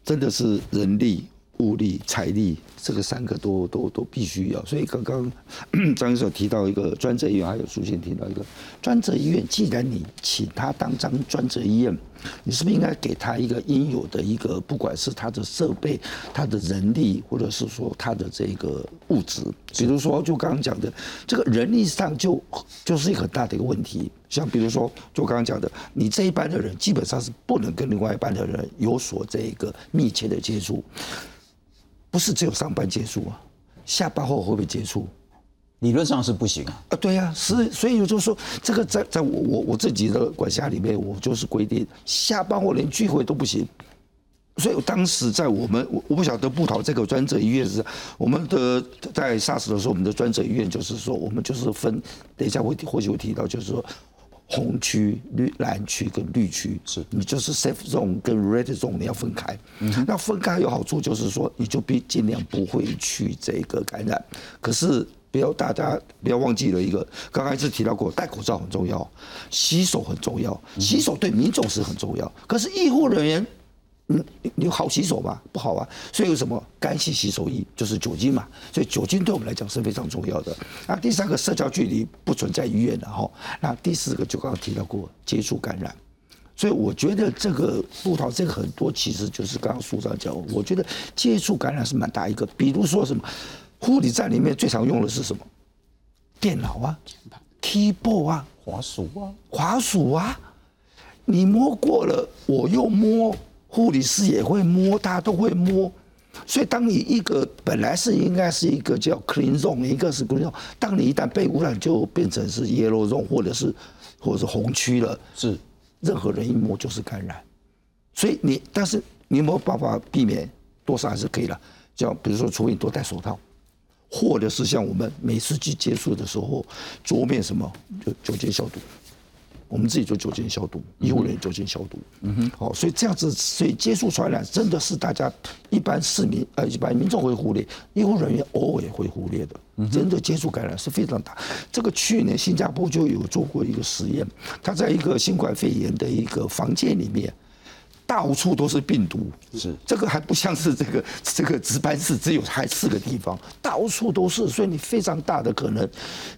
C: 真的是人力。物力、财力，这个三个都都都必须要。所以刚刚 [COUGHS] 张医生提到一个专责医院，还有苏先提到一个专责医院。既然你请他当张专责医院，你是不是应该给他一个应有的一个，不管是他的设备、他的人力，或者是说他的这个物质？比如说，就刚刚讲的这个人力上就就是一个很大的一个问题。像比如说，就刚刚讲的，你这一班的人基本上是不能跟另外一班的人有所这个密切的接触。不是只有上班接触啊，下班后会不会接触？
A: 理论上是不行啊。
C: 啊，对呀，是，所以就是说，这个在在我我我自己的管辖里面，我就是规定下班后连聚会都不行。所以当时在我们我我不晓得布桃这个专责医院是，我们的在 SARS 的时候，我们的专责医院就是说，我们就是分，等一下会或许会提到，就是说。红区、绿蓝区跟绿区，是你就是 safe zone 跟 red zone 你要分开。那分开有好处，就是说你就必尽量不会去这个感染。可是不要大家不要忘记了一个，刚开始提到过，戴口罩很重要，洗手很重要，洗手对民众是很重要。可是医护人员。嗯，你好洗手吧？不好啊，所以有什么干洗洗手液就是酒精嘛，所以酒精对我们来讲是非常重要的。那第三个社交距离不存在医院的哈。那第四个就刚刚提到过接触感染，所以我觉得这个布桃这个很多其实就是刚刚苏长讲，我觉得接触感染是蛮大一个。比如说什么护理站里面最常用的是什么？电脑啊，keyboard 啊，
A: 滑鼠啊，
C: 滑鼠啊。你摸过了，我又摸，护理师也会摸，大家都会摸。所以，当你一个本来是应该是一个叫 clean zone，一个是 green zone，当你一旦被污染，就变成是 yellow zone 或者是或者是红区了。
A: 是，
C: 任何人一摸就是感染。所以你，但是你有没有办法避免？多少还是可以了。像比如说，除非你多戴手套，或者是像我们每次去接触的时候，桌面什么就酒精消毒。我们自己做酒精消毒，医护人员酒精消毒。嗯哼，好，所以这样子，所以接触传染真的是大家一般市民呃一般民众会忽略，医护人员偶尔也会忽略的。真的接触感染是非常大。这个去年新加坡就有做过一个实验，他在一个新冠肺炎的一个房间里面。到处都是病毒，
A: 是。这
C: 个还不像是这个这个值班室只有还四个地方，到处都是，所以你非常大的可能，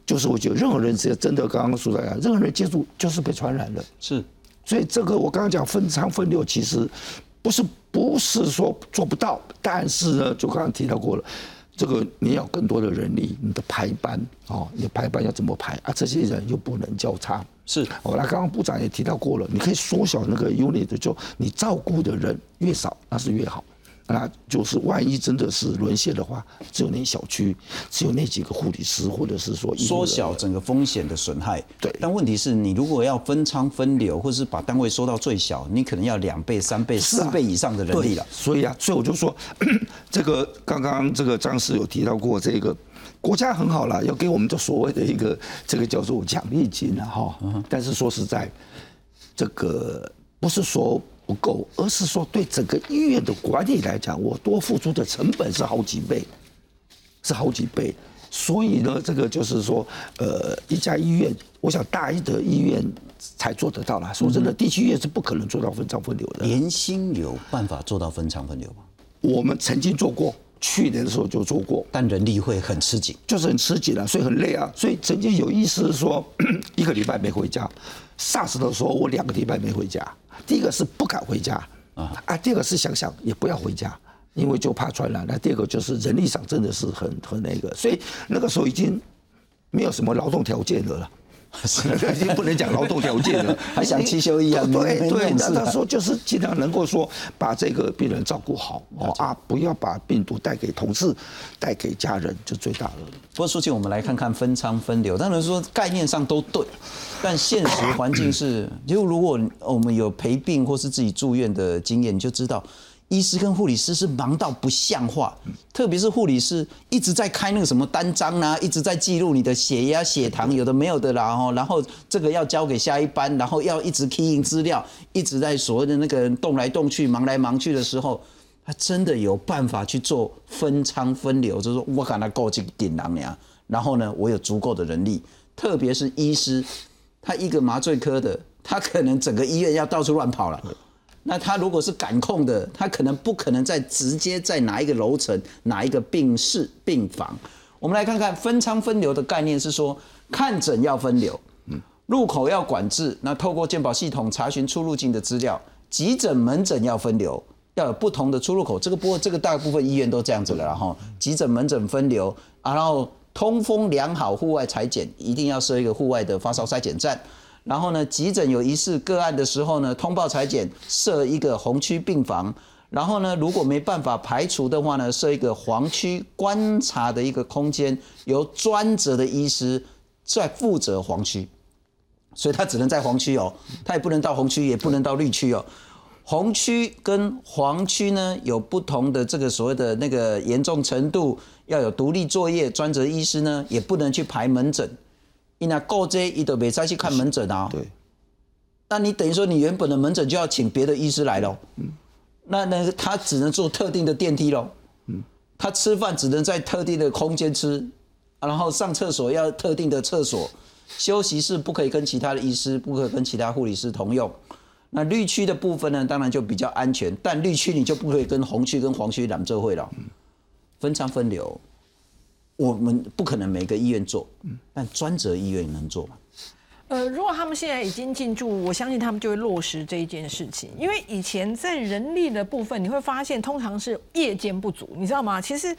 C: 就是我觉得任何人只要真的刚刚说的样，任何人接触就是被传染了，
A: 是，
C: 所以这个我刚刚讲分仓分流，其实不是不是说做不到，但是呢，就刚刚提到过了。这个你要更多的人力，你的排班哦，你的排班要怎么排啊？这些人又不能交叉，
A: 是。
C: 哦，那刚刚部长也提到过了，你可以缩小那个 unit，就你照顾的人越少，那是越好。那就是万一真的是沦陷的话，只有那小区，只有那几个护理师，或者是说
A: 缩小整个风险的损害。
C: 对。
A: 但问题是你如果要分仓分流，或者是把单位缩到最小，你可能要两倍、三倍、四倍以上的人力了。
C: 所以啊，所以我就说，[CLEARS THROAT] 这个刚刚这个张师有提到过，这个国家很好了，要给我们这所谓的一个这个叫做奖励金了，哈。但是说实在，这个不是说。不够，而是说对整个医院的管理来讲，我多付出的成本是好几倍，是好几倍。所以呢，这个就是说，呃，一家医院，我想大医的医院才做得到了。说真的，地区医院是不可能做到分仓分流的。
A: 联心有办法做到分仓分流吗？
C: 我们曾经做过，去年的时候就做过，
A: 但人力会很吃紧，
C: 就是很吃紧啊，所以很累啊。所以曾经有意思说，[CLEARS THROAT] 一个礼拜没回家，SARS 的时候我两个礼拜没回家。第一个是不敢回家啊啊，第二个是想想也不要回家，因为就怕传染。那第二个就是人力上真的是很很那个，所以那个时候已经没有什么劳动条件的了。已经不能讲劳动条件了，[LAUGHS]
A: 还想七休一啊？
C: 对对，那他说就是尽量能够说把这个病人照顾好哦啊，不要把病毒带给同事，带给家人，就最大的。
A: 不过，说起我们来看看分仓分流，当然说概念上都对，但现实环境是，就如果我们有陪病或是自己住院的经验，你就知道。医师跟护理师是忙到不像话，特别是护理师一直在开那个什么单张啊，一直在记录你的血压、血糖，有的没有的啦。然后这个要交给下一班，然后要一直 key in 资料，一直在所谓的那个动来动去、忙来忙去的时候，他真的有办法去做分仓分流，就是说我赶来过去顶狼呀。然后呢，我有足够的人力，特别是医师，他一个麻醉科的，他可能整个医院要到处乱跑了。那他如果是感控的，他可能不可能在直接在哪一个楼层、哪一个病室、病房。我们来看看分仓分流的概念是说，看诊要分流，入口要管制。那透过健保系统查询出入境的资料，急诊、门诊要分流，要有不同的出入口。这个不过这个大部分医院都这样子了，然后急诊、门诊分流，然后通风良好，户外裁剪一定要设一个户外的发烧筛检站。然后呢，急诊有疑似个案的时候呢，通报裁剪设一个红区病房。然后呢，如果没办法排除的话呢，设一个黄区观察的一个空间，由专责的医师在负责黄区。所以他只能在黄区哦，他也不能到红区，也不能到绿区哦。红区跟黄区呢有不同的这个所谓的那个严重程度，要有独立作业，专责医师呢也不能去排门诊。你那够这，你都没再去看门诊啊？
C: 对。
A: 那你等于说，你原本的门诊就要请别的医师来喽。嗯。那那他只能坐特定的电梯喽。嗯。他吃饭只能在特定的空间吃，然后上厕所要特定的厕所，休息室不可以跟其他的医师，不可以跟其他护理师同用。那绿区的部分呢，当然就比较安全，但绿区你就不可以跟红区跟黄区两这会了。分仓分流。我们不可能每个医院做，但专责医院能做吗？
E: 呃，如果他们现在已经进驻，我相信他们就会落实这一件事情。因为以前在人力的部分，你会发现通常是夜间不足，你知道吗？其实，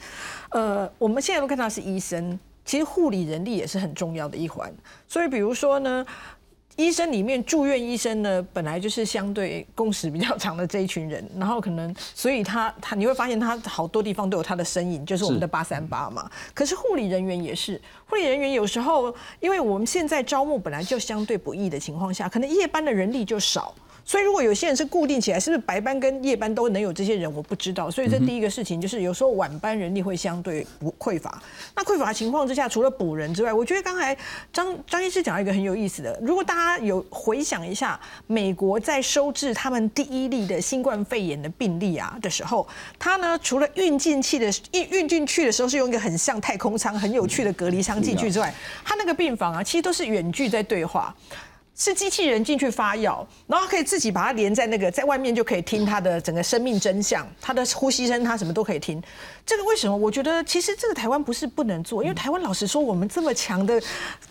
E: 呃，我们现在都看到是医生，其实护理人力也是很重要的一环。所以，比如说呢。医生里面住院医生呢，本来就是相对工时比较长的这一群人，然后可能所以他他你会发现他好多地方都有他的身影，就是我们的八三八嘛。可是护理人员也是，护理人员有时候因为我们现在招募本来就相对不易的情况下，可能夜班的人力就少。所以，如果有些人是固定起来，是不是白班跟夜班都能有这些人？我不知道。所以，这第一个事情就是，有时候晚班人力会相对不匮乏。那匮乏情况之下，除了补人之外，我觉得刚才张张医师讲一个很有意思的。如果大家有回想一下，美国在收治他们第一例的新冠肺炎的病例啊的时候，他呢除了运进去的运运进去的时候是用一个很像太空舱、很有趣的隔离舱进去之外，他那个病房啊，其实都是远距在对话。是机器人进去发药，然后可以自己把它连在那个，在外面就可以听它的整个生命真相，它的呼吸声，它什么都可以听。这个为什么？我觉得其实这个台湾不是不能做，因为台湾老实说，我们这么强的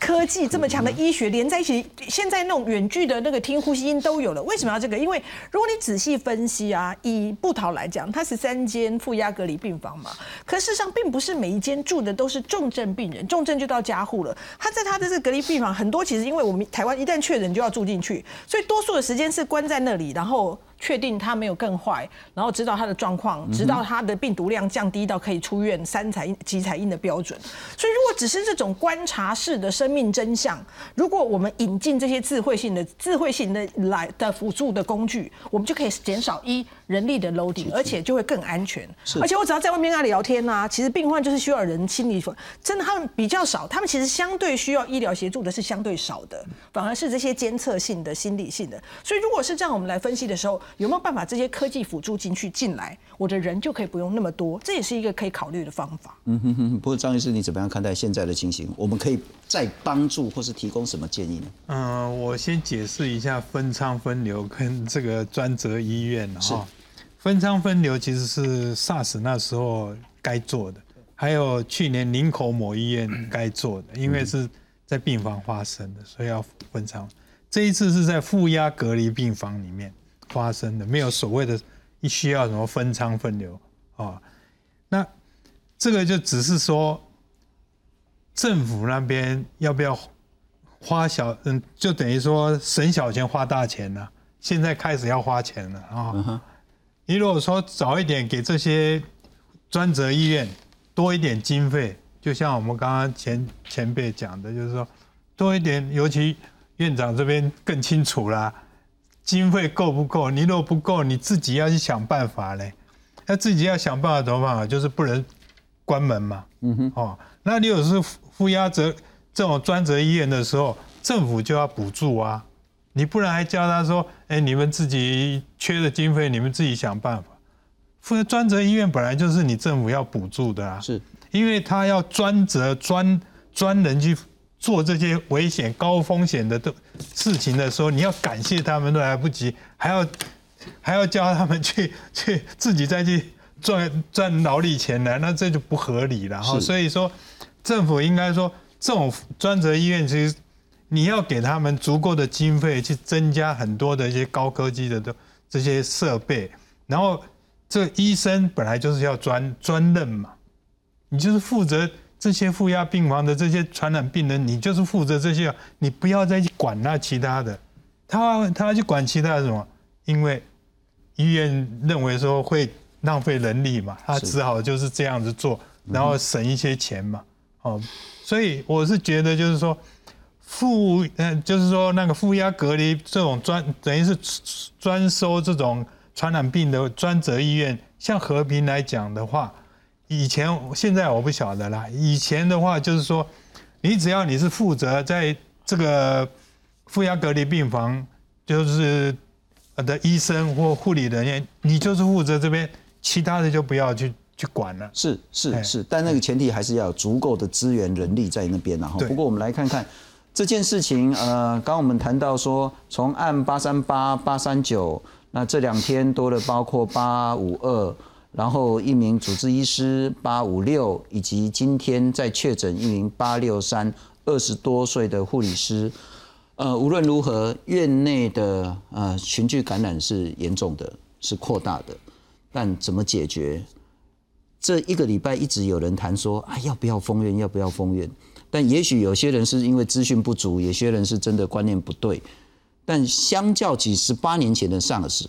E: 科技，这么强的医学连在一起，现在那种远距的那个听呼吸音都有了。为什么要这个？因为如果你仔细分析啊，以布桃来讲，它是三间负压隔离病房嘛，可事实上并不是每一间住的都是重症病人，重症就到加护了。他在他的这个隔离病房，很多其实因为我们台湾一旦确人就要住进去，所以多数的时间是关在那里，然后。确定他没有更坏，然后知道他的状况，直到他的病毒量降低到可以出院三彩几彩印的标准。所以，如果只是这种观察式的生命真相，如果我们引进这些智慧性的、智慧性的来的辅助的工具，我们就可以减少一人力的 loading，而且就会更安全。而且我只要在外面跟他聊天啊，其实病患就是需要人心理，真的他们比较少，他们其实相对需要医疗协助的是相对少的，反而是这些监测性的、心理性的。所以，如果是这样，我们来分析的时候。有没有办法这些科技辅助进去进来，我的人就可以不用那么多，这也是一个可以考虑的方法。
A: 嗯哼哼。不过张医师，你怎么样看待现在的情形？我们可以再帮助或是提供什么建议呢？
D: 嗯，我先解释一下分仓分流跟这个专责医院哈。分仓分流其实是 SARS 那时候该做的，还有去年林口某医院该做的，因为是在病房发生的，所以要分仓。这一次是在负压隔离病房里面发生的，没有所谓的需要什么分仓分流啊。那这个就只是说，政府那边要不要花小嗯，就等于说省小钱花大钱了。现在开始要花钱了啊。你如果说早一点给这些专责医院多一点经费，就像我们刚刚前前辈讲的，就是说多一点，尤其。院长这边更清楚啦，经费够不够？你如果不够，你自己要去想办法嘞。那自己要想办法怎么办法？就是不能关门嘛。嗯哼。哦，那你有是负压责这种专责医院的时候，政府就要补助啊。你不然还叫他说：“哎，你们自己缺的经费，你们自己想办法。”负专责医院本来就是你政府要补助的啊。
A: 是。
D: 因为他要专责专专人去。做这些危险、高风险的的事情的时候，你要感谢他们都来不及，还要还要叫他们去 [LAUGHS] 去自己再去赚赚劳力钱来，那这就不合理了哈。所以说，政府应该说，这种专责医院其实你要给他们足够的经费去增加很多的一些高科技的的这些设备，然后这医生本来就是要专专任嘛，你就是负责。这些负压病房的这些传染病人，你就是负责这些，你不要再去管那其他的。他他去管其他的什么？因为医院认为说会浪费人力嘛，他只好就是这样子做，然后省一些钱嘛。哦，所以我是觉得就是说负嗯，就是说那个负压隔离这种专等于是专收这种传染病的专责医院，像和平来讲的话。以前现在我不晓得啦。以前的话就是说，你只要你是负责在这个负压隔离病房，就是的医生或护理人员，你就是负责这边，其他的就不要去去管了。
A: 是是是，但那个前提还是要有足够的资源人力在那边然后不过我们来看看这件事情，呃，刚刚我们谈到说，从按八三八八三九，那这两天多了包括八五二。然后一名主治医师八五六，以及今天在确诊一名八六三二十多岁的护理师，呃，无论如何，院内的呃群聚感染是严重的，是扩大的，但怎么解决？这一个礼拜一直有人谈说，啊，要不要封院？要不要封院？但也许有些人是因为资讯不足，有些人是真的观念不对。但相较起十八年前的 SARS，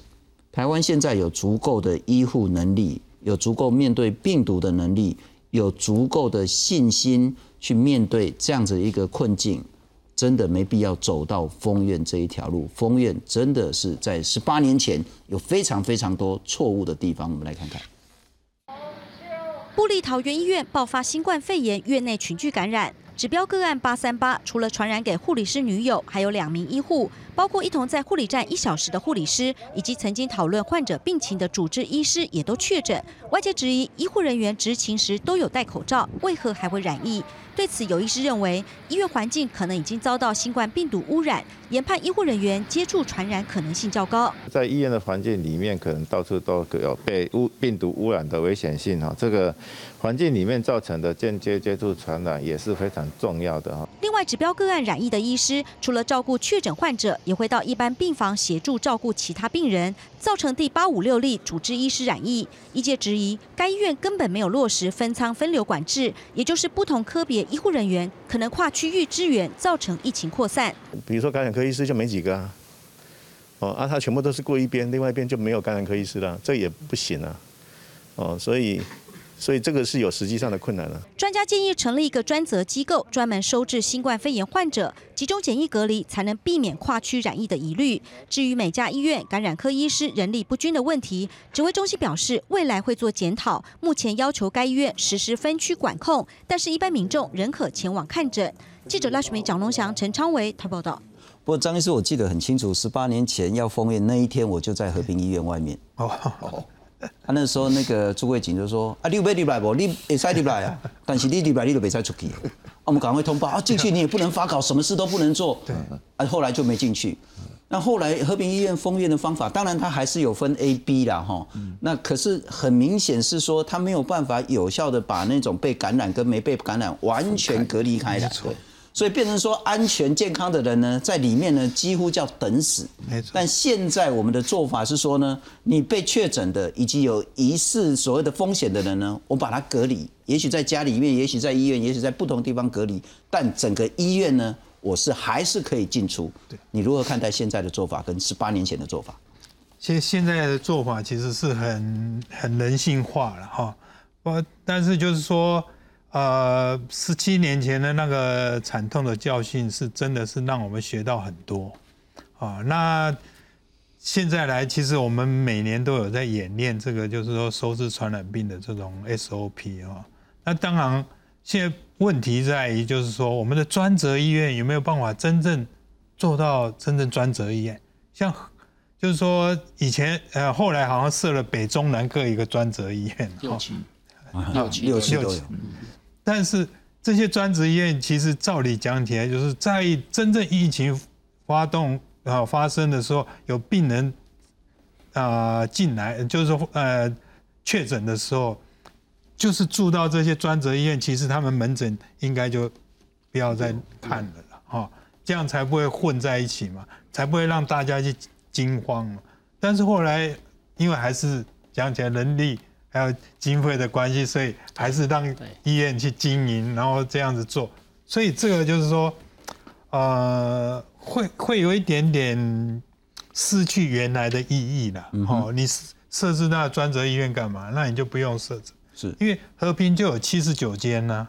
A: 台湾现在有足够的医护能力，有足够面对病毒的能力，有足够的信心去面对这样子一个困境，真的没必要走到封院这一条路。封院真的是在十八年前有非常非常多错误的地方，我们来看看。
F: 布利桃园医院爆发新冠肺炎院内群聚感染，指标个案八三八，除了传染给护理师女友，还有两名医护，包括一同在护理站一小时的护理师，以及曾经讨论患者病情的主治医师也都确诊。外界质疑医护人员执勤时都有戴口罩，为何还会染疫？对此，有医师认为医院环境可能已经遭到新冠病毒污染，研判医护人员接触传染可能性较高。
Q: 在医院的环境里面，可能到处都有被污病毒污染的危险性哈。这个环境里面造成的间接接触传染也是非常重要的哈。
F: 另外，指标个案染疫的医师，除了照顾确诊患者，也会到一般病房协助照顾其他病人，造成第八五六例主治医师染疫。医界质疑，该医院根本没有落实分仓分流管制，也就是不同科别医护人员可能跨区域支援，造成疫情扩散。
R: 比如说感染科医师就没几个啊，哦啊，他全部都是过一边，另外一边就没有感染科医师了，这也不行啊，哦，所以。所以这个是有实际上的困难了。
F: 专家建议成立一个专责机构，专门收治新冠肺炎患者，集中检疫隔离，才能避免跨区染疫的疑虑。至于每家医院感染科医师人力不均的问题，指挥中心表示未来会做检讨。目前要求该医院实施分区管控，但是一般民众仍可前往看诊。记者赖淑梅、蒋龙祥、陈昌维台报道。
A: 不过张医师，我记得很清楚，十八年前要封院那一天，我就在和平医院外面。哦。他那时候那个朱慧锦就说：“啊，你别入来不？你会使入来啊，[LAUGHS] 但是你入来你就别再出去。我们赶快通报啊，进去你也不能发稿，什么事都不能做。对，啊，后来就没进去。那后来和平医院封院的方法，当然它还是有分 A、B 啦，哈。那可是很明显是说，它没有办法有效的把那种被感染跟没被感染完全隔离开来。所以变成说安全健康的人呢，在里面呢几乎叫等死。没错。但现在我们的做法是说呢，你被确诊的以及有疑似所谓的风险的人呢，我把他隔离，也许在家里面，也许在医院，也许在不同地方隔离。但整个医院呢，我是还是可以进出。对。你如何看待现在的做法跟十八年前的做法？
D: 现现在的做法其实是很很人性化了哈。我但是就是说。呃，十七年前的那个惨痛的教训，是真的是让我们学到很多啊。那现在来，其实我们每年都有在演练这个，就是说收治传染病的这种 SOP 啊。那当然，现在问题在于，就是说我们的专责医院有没有办法真正做到真正专责医院？像就是说以前呃，后来好像设了北中南各一个专责医院，
B: 六期，
A: 六期六期都有。
D: 但是这些专职医院其实照理讲起来，就是在真正疫情发动啊发生的时候，有病人啊进来，就是说呃确诊的时候，就是住到这些专职医院，其实他们门诊应该就不要再看了了哈，这样才不会混在一起嘛，才不会让大家去惊慌嘛。但是后来因为还是讲起来人力。还有经费的关系，所以还是让医院去经营，然后这样子做。所以这个就是说，呃，会会有一点点失去原来的意义了。哦，你设置那专责医院干嘛？那你就不用设置，
A: 是
D: 因为和平就有七十九间呢。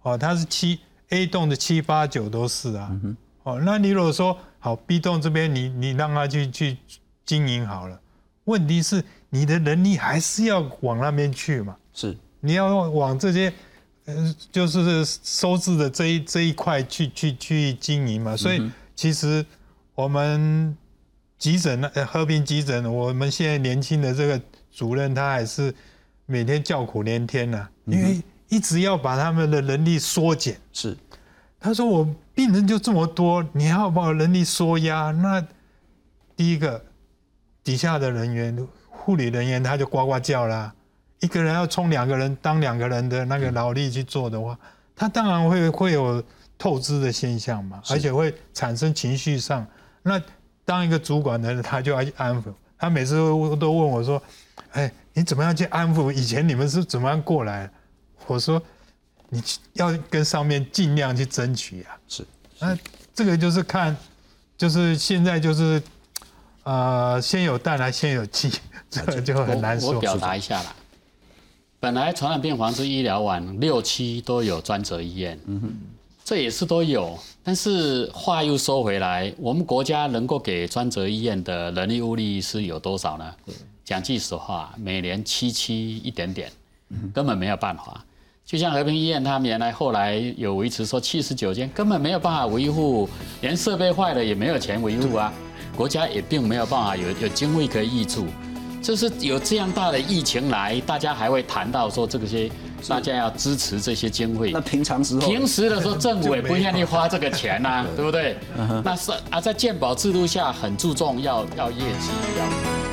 D: 哦，它是七 A 栋的七八九都是啊。哦，那你如果说好 B 栋这边，你你让他去去经营好了，问题是。你的能力还是要往那边去嘛？
A: 是，
D: 你要往这些，呃，就是收治的这一这一块去去去经营嘛。所以其实我们急诊呢，和平急诊，我们现在年轻的这个主任他还是每天叫苦连天呐，因为一直要把他们的能力缩减。
A: 是，
D: 他说我病人就这么多，你要把我能力缩压，那第一个底下的人员。护理人员他就呱呱叫啦，一个人要冲两个人当两个人的那个劳力去做的话，他当然会会有透支的现象嘛，而且会产生情绪上。那当一个主管的人，他就要去安抚。他每次都都问我说：“哎，你怎么样去安抚？以前你们是怎么样过来？”我说：“你要跟上面尽量去争取啊。
A: 是，
D: 那这个就是看，就是现在就是，呃，先有蛋来先有鸡，[LAUGHS] 这个就很难说。
B: 我表达一下啦。本来传染病防治医疗网六期都有专责医院，嗯哼，这也是都有。但是话又说回来，我们国家能够给专责医院的人力物力是有多少呢？讲句实话，每年七七一点点，根本没有办法。就像和平医院，他们原来后来有维持说七十九间，根本没有办法维护，连设备坏了也没有钱维护啊。国家也并没有办法有有经费可以挹注。就是有这样大的疫情来，大家还会谈到说这些，大家要支持这些经费。
A: 那平常时候，
B: 平时的时候政府也不愿意花这个钱 [LAUGHS] 呐，对不对？那是啊，在健保制度下很注重要要业绩要。